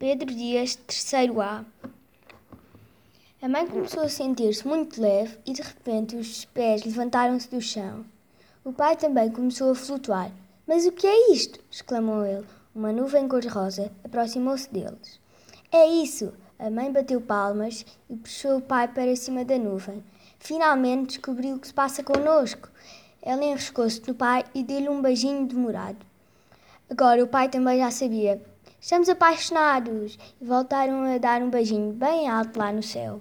Pedro Dias, terceiro A. A mãe começou a sentir-se muito leve e de repente os pés levantaram-se do chão. O pai também começou a flutuar. Mas o que é isto? exclamou ele. Uma nuvem cor-de-rosa aproximou-se deles. É isso! A mãe bateu palmas e puxou o pai para cima da nuvem. Finalmente descobriu o que se passa conosco. Ela enroscou-se no pai e deu-lhe um beijinho demorado. Agora o pai também já sabia. Estamos apaixonados! E voltaram a dar um beijinho bem alto lá no céu.